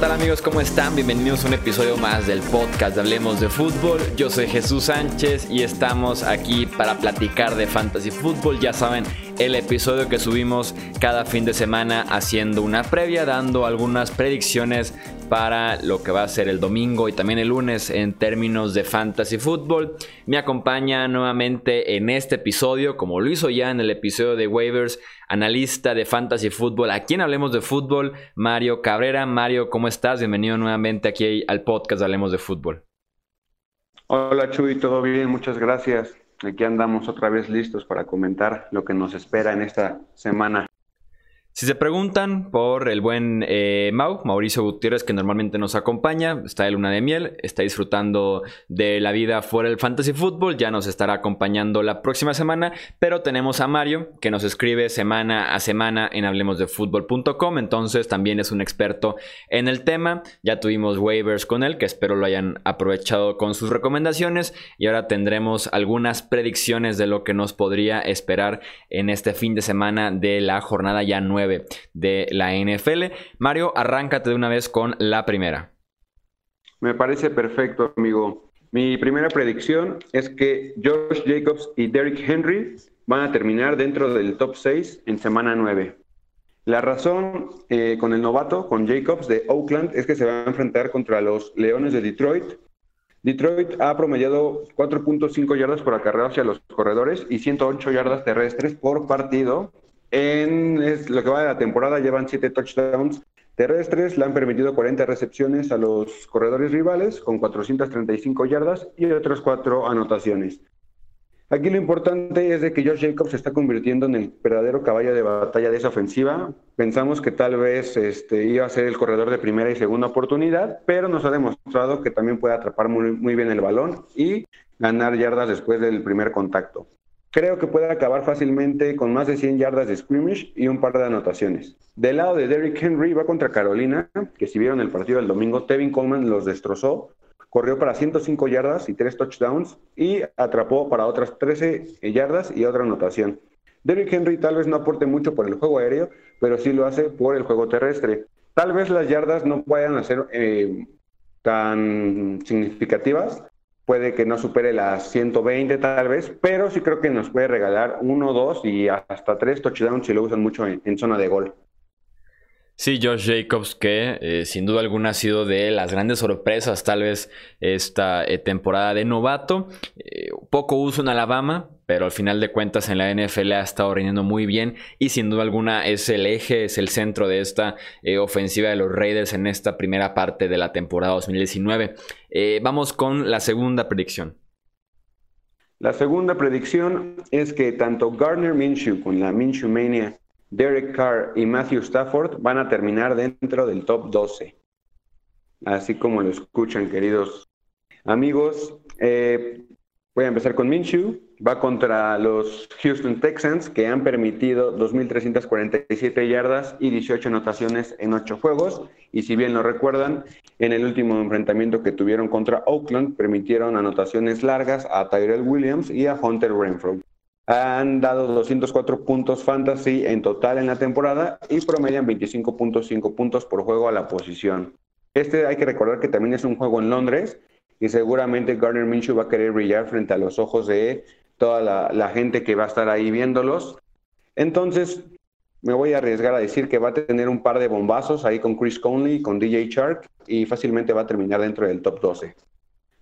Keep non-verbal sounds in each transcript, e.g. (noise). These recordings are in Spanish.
tal amigos? ¿Cómo están? Bienvenidos a un episodio más del podcast de Hablemos de Fútbol. Yo soy Jesús Sánchez y estamos aquí para platicar de Fantasy Fútbol. Ya saben, el episodio que subimos cada fin de semana haciendo una previa, dando algunas predicciones para lo que va a ser el domingo y también el lunes en términos de fantasy fútbol. Me acompaña nuevamente en este episodio, como lo hizo ya en el episodio de waivers, analista de fantasy fútbol. A quien hablemos de fútbol, Mario Cabrera. Mario, ¿cómo estás? Bienvenido nuevamente aquí al podcast Hablemos de Fútbol. Hola Chuy, todo bien, muchas gracias. Aquí andamos otra vez listos para comentar lo que nos espera en esta semana. Si se preguntan por el buen eh, Mau, Mauricio Gutiérrez, que normalmente nos acompaña, está de luna de miel, está disfrutando de la vida fuera del fantasy fútbol, ya nos estará acompañando la próxima semana, pero tenemos a Mario, que nos escribe semana a semana en hablemosdefutbol.com, entonces también es un experto en el tema, ya tuvimos waivers con él, que espero lo hayan aprovechado con sus recomendaciones, y ahora tendremos algunas predicciones de lo que nos podría esperar en este fin de semana de la jornada ya de la NFL. Mario, arráncate de una vez con la primera. Me parece perfecto, amigo. Mi primera predicción es que Josh Jacobs y Derrick Henry van a terminar dentro del top 6 en semana 9. La razón eh, con el novato, con Jacobs de Oakland, es que se va a enfrentar contra los Leones de Detroit. Detroit ha promediado 4.5 yardas por acarreo hacia los corredores y 108 yardas terrestres por partido en lo que va de la temporada llevan siete touchdowns terrestres, le han permitido 40 recepciones a los corredores rivales con 435 yardas y otras cuatro anotaciones. Aquí lo importante es de que George Jacobs se está convirtiendo en el verdadero caballo de batalla de esa ofensiva. Pensamos que tal vez este, iba a ser el corredor de primera y segunda oportunidad, pero nos ha demostrado que también puede atrapar muy bien el balón y ganar yardas después del primer contacto. Creo que puede acabar fácilmente con más de 100 yardas de scrimmage y un par de anotaciones. Del lado de Derrick Henry va contra Carolina, que si vieron el partido del domingo, Tevin Coleman los destrozó. Corrió para 105 yardas y 3 touchdowns y atrapó para otras 13 yardas y otra anotación. Derrick Henry tal vez no aporte mucho por el juego aéreo, pero sí lo hace por el juego terrestre. Tal vez las yardas no a ser eh, tan significativas, puede que no supere las 120 tal vez, pero sí creo que nos puede regalar uno, dos y hasta tres touchdowns si lo usan mucho en, zona de gol. Sí, Josh Jacobs, que eh, sin duda alguna ha sido de las grandes sorpresas, tal vez esta eh, temporada de novato. Eh, poco uso en Alabama, pero al final de cuentas en la NFL ha estado rindiendo muy bien y sin duda alguna es el eje, es el centro de esta eh, ofensiva de los Raiders en esta primera parte de la temporada 2019. Eh, vamos con la segunda predicción. La segunda predicción es que tanto Gardner Minshew con la Minshew Mania, Derek Carr y Matthew Stafford van a terminar dentro del top 12. Así como lo escuchan, queridos amigos. Eh, Voy a empezar con Minshew. Va contra los Houston Texans, que han permitido 2.347 yardas y 18 anotaciones en 8 juegos. Y si bien lo recuerdan, en el último enfrentamiento que tuvieron contra Oakland, permitieron anotaciones largas a Tyrell Williams y a Hunter Renfro. Han dado 204 puntos fantasy en total en la temporada y promedian 25.5 puntos por juego a la posición. Este hay que recordar que también es un juego en Londres y seguramente Garner Minshew va a querer brillar frente a los ojos de toda la, gente que va a estar ahí viéndolos. Entonces, me voy a arriesgar a decir que va a tener un par de bombazos ahí con Chris Conley, con DJ Shark y fácilmente va a terminar dentro del top 12.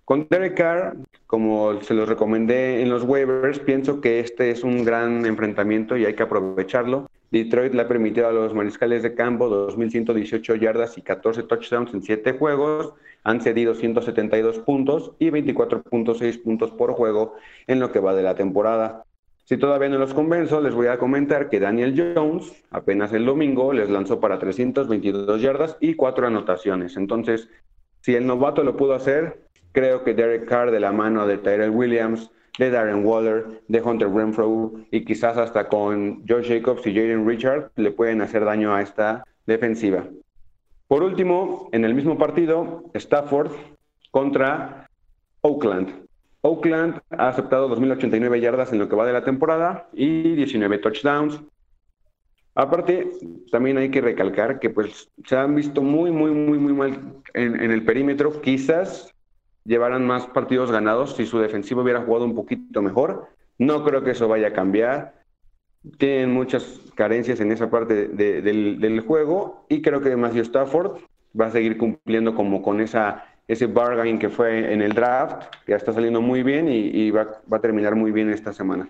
Con Derek Carr, como se los recomendé en los waivers, pienso que este es un gran enfrentamiento y hay que aprovecharlo. Detroit le ha permitido a los mariscales de campo 2.118 yardas y 14 touchdowns en 7 juegos han cedido 172 puntos y 24.6 puntos por juego en lo que va de la temporada. Si todavía no los convenzo, les voy a comentar que Daniel Jones apenas el domingo les lanzó para 322 yardas y 4 anotaciones. Entonces, si el novato lo pudo hacer, creo que Derek Carr de la mano de Tyrell Williams, de Darren Waller, de Hunter Renfro y quizás hasta con Josh Jacobs y Jaden Richard le pueden hacer daño a esta defensiva. Por último, en el mismo partido, Stafford contra Oakland. Oakland ha aceptado 2.089 yardas en lo que va de la temporada y 19 touchdowns. Aparte, también hay que recalcar que pues se han visto muy, muy, muy, muy mal en, en el perímetro. Quizás llevaran más partidos ganados si su defensivo hubiera jugado un poquito mejor. No creo que eso vaya a cambiar. Tienen muchas carencias en esa parte del, juego y creo que Matthew Stafford va a seguir cumpliendo como con ese bargain que fue en el draft, ya está saliendo muy bien y, va a terminar muy bien esta semana.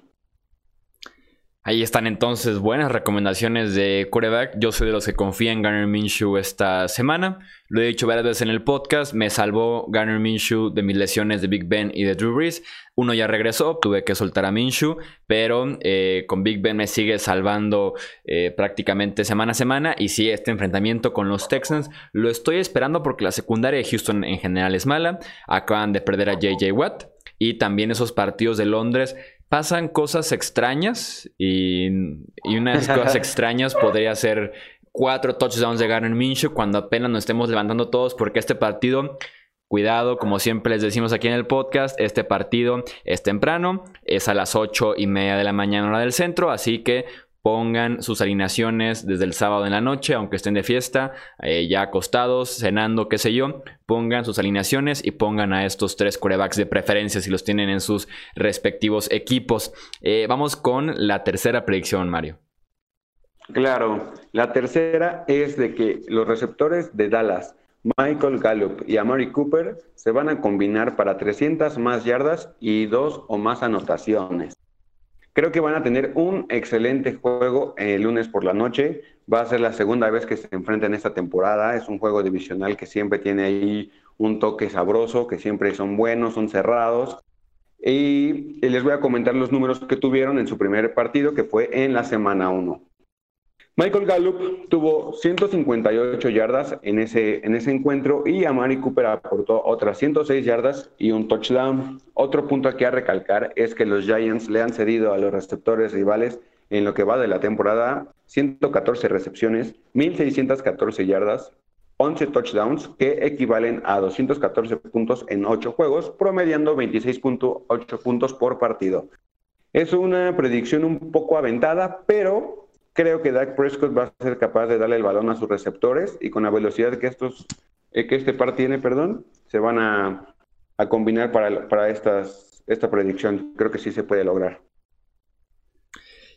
Ahí están entonces buenas recomendaciones de quarterback. Yo soy de los que confía en Garner Minshew esta semana. Lo he dicho varias veces en el podcast. Me salvó Garner Minshew de mis lesiones de Big Ben y de Drew Brees. Uno ya regresó, tuve que soltar a Minshew, pero eh, con Big Ben me sigue salvando eh, prácticamente semana a semana. Y sí, este enfrentamiento con los Texans lo estoy esperando porque la secundaria de Houston en general es mala. Acaban de perder a JJ Watt. Y también esos partidos de Londres pasan cosas extrañas y, y una de esas cosas (laughs) extrañas podría ser cuatro touchdowns de Garner Minshew cuando apenas nos estemos levantando todos porque este partido Cuidado, como siempre les decimos aquí en el podcast, este partido es temprano, es a las ocho y media de la mañana hora del centro, así que pongan sus alineaciones desde el sábado en la noche, aunque estén de fiesta, eh, ya acostados, cenando, qué sé yo, pongan sus alineaciones y pongan a estos tres corebacks de preferencia si los tienen en sus respectivos equipos. Eh, vamos con la tercera predicción, Mario. Claro, la tercera es de que los receptores de Dallas, Michael Gallup y Amari Cooper, se van a combinar para 300 más yardas y dos o más anotaciones. Creo que van a tener un excelente juego el lunes por la noche. Va a ser la segunda vez que se enfrentan esta temporada. Es un juego divisional que siempre tiene ahí un toque sabroso, que siempre son buenos, son cerrados. Y les voy a comentar los números que tuvieron en su primer partido, que fue en la semana 1. Michael Gallup tuvo 158 yardas en ese, en ese encuentro y Amari Cooper aportó otras 106 yardas y un touchdown. Otro punto aquí a recalcar es que los Giants le han cedido a los receptores rivales en lo que va de la temporada 114 recepciones, 1.614 yardas, 11 touchdowns que equivalen a 214 puntos en 8 juegos, promediando 26.8 puntos por partido. Es una predicción un poco aventada, pero Creo que Dak Prescott va a ser capaz de darle el balón a sus receptores y con la velocidad que estos eh, que este par tiene, perdón, se van a, combinar para, para estas, esta predicción. Creo que sí se puede lograr.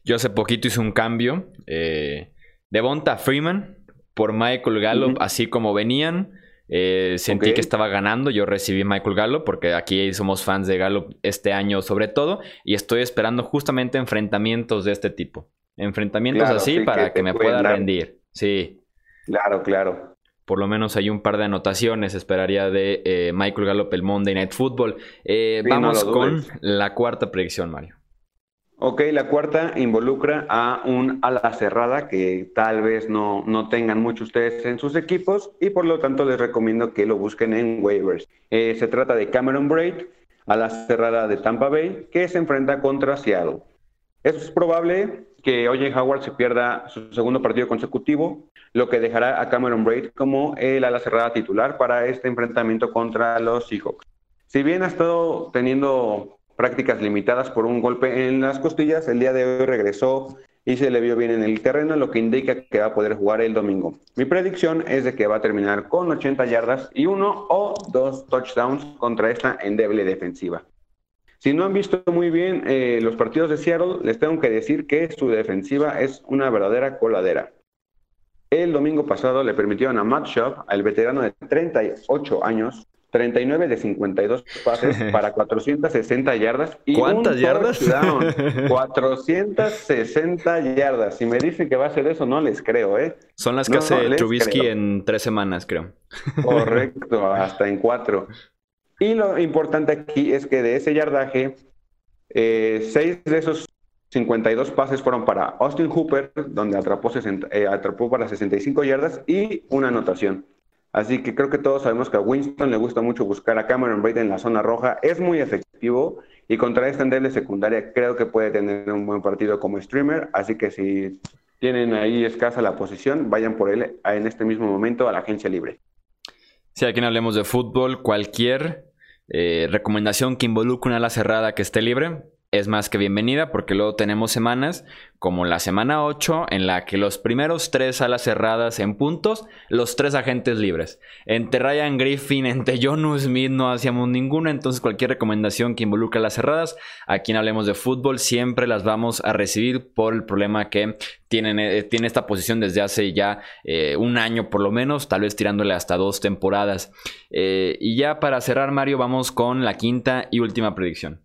Yo hace poquito hice un cambio eh, de Bonta Freeman por Michael Gallup, así como venían. Eh, sentí que estaba ganando. Yo recibí Michael Gallup porque aquí somos fans de Gallup este año sobre todo. Y estoy esperando justamente enfrentamientos de este tipo. Enfrentamientos así para que, me pueda rendir. Sí. Claro, claro. Por lo menos hay un par de anotaciones, esperaría de eh, Michael Gallup el Monday Night Football. Eh, vamos con la cuarta predicción, Mario. Ok, la cuarta involucra a un ala cerrada que tal vez no, no tengan muchos ustedes en sus equipos y por lo tanto les recomiendo que lo busquen en waivers. Eh, se trata de Cameron Braid, ala cerrada de Tampa Bay, que se enfrenta contra Seattle. Es probable que Oye Howard se pierda su segundo partido consecutivo, lo que dejará a Cameron Braid como el ala cerrada titular para este enfrentamiento contra los Seahawks. Si bien ha estado teniendo prácticas limitadas por un golpe en las costillas, el día de hoy regresó y se le vio bien en el terreno, lo que indica que va a poder jugar el domingo. Mi predicción es de que va a terminar con 80 yardas y uno o dos touchdowns contra esta endeble defensiva. Si no han visto muy bien eh, los partidos de Seattle, les tengo que decir que su defensiva es una verdadera coladera. El domingo pasado le permitieron a Matt Schaub, al veterano de 38 años, 39 de 52 pases (laughs) para 460 yardas y ¿Cuántas yardas? 460 (laughs) yardas. Si me dicen que va a ser eso, no les creo, ¿eh? Son las que hace Trubisky en tres semanas, creo. Correcto, hasta en cuatro. (laughs) Y lo importante aquí es que de ese yardaje, eh, seis de esos 52 pases fueron para Austin Hooper, donde atrapó, eh, atrapó para 65 yardas y una anotación. Así que creo que todos sabemos que a Winston le gusta mucho buscar a Cameron Braid en la zona roja. Es muy efectivo y contra esta endeble secundaria creo que puede tener un buen partido como streamer. Así que si tienen ahí escasa la posición, vayan por él en este mismo momento a la agencia libre. Si aquí no hablemos de fútbol, cualquier eh, recomendación que involucre una ala cerrada que esté libre, es más que bienvenida porque luego tenemos semanas como la semana 8 en la que los primeros tres alas cerradas en puntos, los tres agentes libres. Entre Ryan Griffin, (laughs) entre Jonu Smith no hacíamos ninguna, entonces cualquier recomendación que involucre las cerradas, aquí en Hablemos de Fútbol siempre las vamos a recibir por el problema que tienen, eh, tiene esta posición desde hace ya eh, un año por lo menos, tal vez tirándole hasta dos temporadas. Eh, y ya para cerrar Mario vamos con la quinta y última predicción.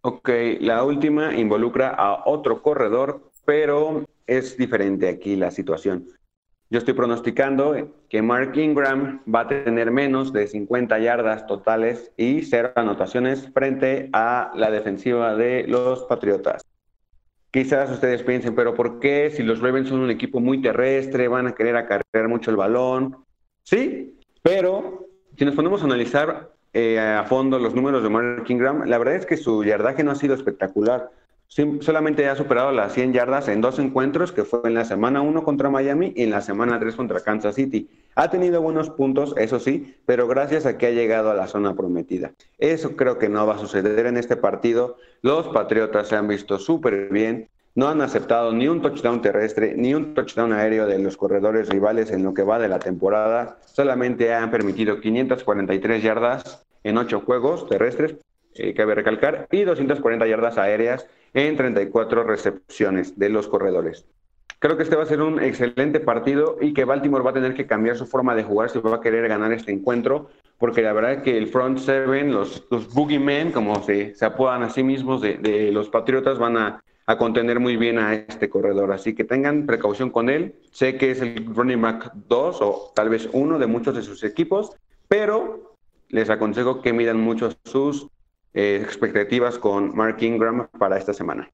Ok, la última involucra a otro corredor, pero es diferente aquí la situación. Yo estoy pronosticando que Mark Ingram va a tener menos de 50 yardas totales y cero anotaciones frente a la defensiva de los Patriotas. Quizás ustedes piensen, pero ¿por qué? Si los Ravens son un equipo muy terrestre, van a querer acarrear mucho el balón. Sí, pero si nos ponemos a analizar eh, a fondo los números de Mark Ingram, la verdad es que su yardaje no ha sido espectacular. solamente ha superado las 100 yardas en dos encuentros, que fue en la semana 1 contra Miami y en la semana 3 contra Kansas City. Ha tenido buenos puntos, eso sí, pero gracias a que ha llegado a la zona prometida. Eso creo que no va a suceder en este partido. Los Patriotas se han visto súper bien no han aceptado ni un touchdown terrestre ni un touchdown aéreo de los corredores rivales en lo que va de la temporada. Solamente han permitido 543 yardas en 8 juegos terrestres, eh, cabe recalcar, y 240 yardas aéreas en 34 recepciones de los corredores. Creo que este va a ser un excelente partido y que Baltimore va a tener que cambiar su forma de jugar si va a querer ganar este encuentro, porque la verdad es que el front seven, los, los boogeymen, como se, se apodan a sí mismos de, de los Patriotas, van a a contener muy bien a este corredor. Así que tengan precaución con él. Sé que es el running back 2 o tal vez uno de muchos de sus equipos, pero les aconsejo que midan mucho sus eh, expectativas con Mark Ingram para esta semana.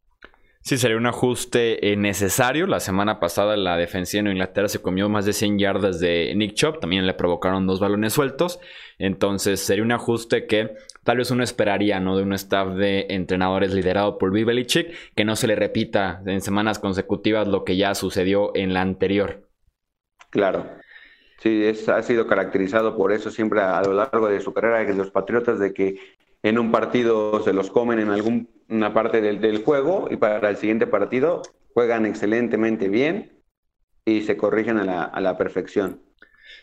Sí, sería un ajuste eh, necesario. La semana pasada la defensiva en Inglaterra se comió más de 100 yardas de Nick Chop. También le provocaron dos balones sueltos. Entonces sería un ajuste que tal vez uno esperaría, ¿no? De un staff de entrenadores liderado por Bill que no se le repita en semanas consecutivas lo que ya sucedió en la anterior. Claro. Sí, es, ha sido caracterizado por eso siempre a, lo largo de su carrera de los Patriotas de que en un partido se los comen en alguna parte del, juego y para el siguiente partido juegan excelentemente bien y se corrigen a la, a la perfección.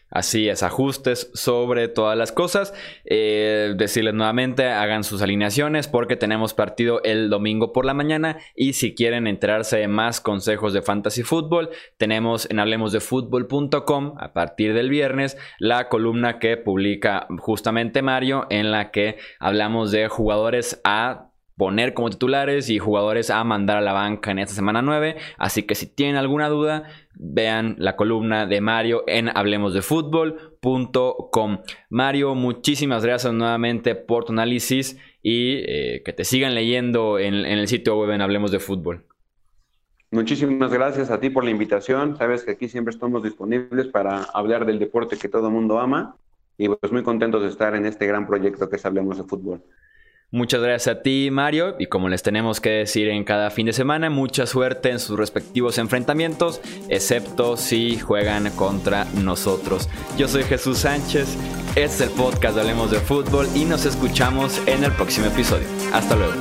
Así es, ajustes sobre todas las cosas. Eh, decirles nuevamente, hagan sus alineaciones porque tenemos partido el domingo por la mañana. Y si quieren enterarse de más consejos de fantasy fútbol, tenemos en hablemosdefutbol.com a partir del viernes la columna que publica justamente Mario, en la que hablamos de jugadores a poner como titulares y jugadores a mandar a la banca en esta semana 9. Así que si tienen alguna duda, vean la columna de Mario en hablemosdefutbol.com. Mario, muchísimas gracias nuevamente por tu análisis y eh, que te sigan leyendo en, el sitio web en Hablemos de Fútbol. Muchísimas gracias a ti por la invitación. Sabes que aquí siempre estamos disponibles para hablar del deporte que todo mundo ama y pues muy contentos de estar en este gran proyecto que es Hablemos de Fútbol. Muchas gracias a ti, Mario. Y como les tenemos que decir en cada fin de semana, mucha suerte en sus respectivos enfrentamientos, excepto si juegan contra nosotros. Yo soy Jesús Sánchez, este es el podcast de Hablemos de Fútbol y nos escuchamos en el próximo episodio. Hasta luego.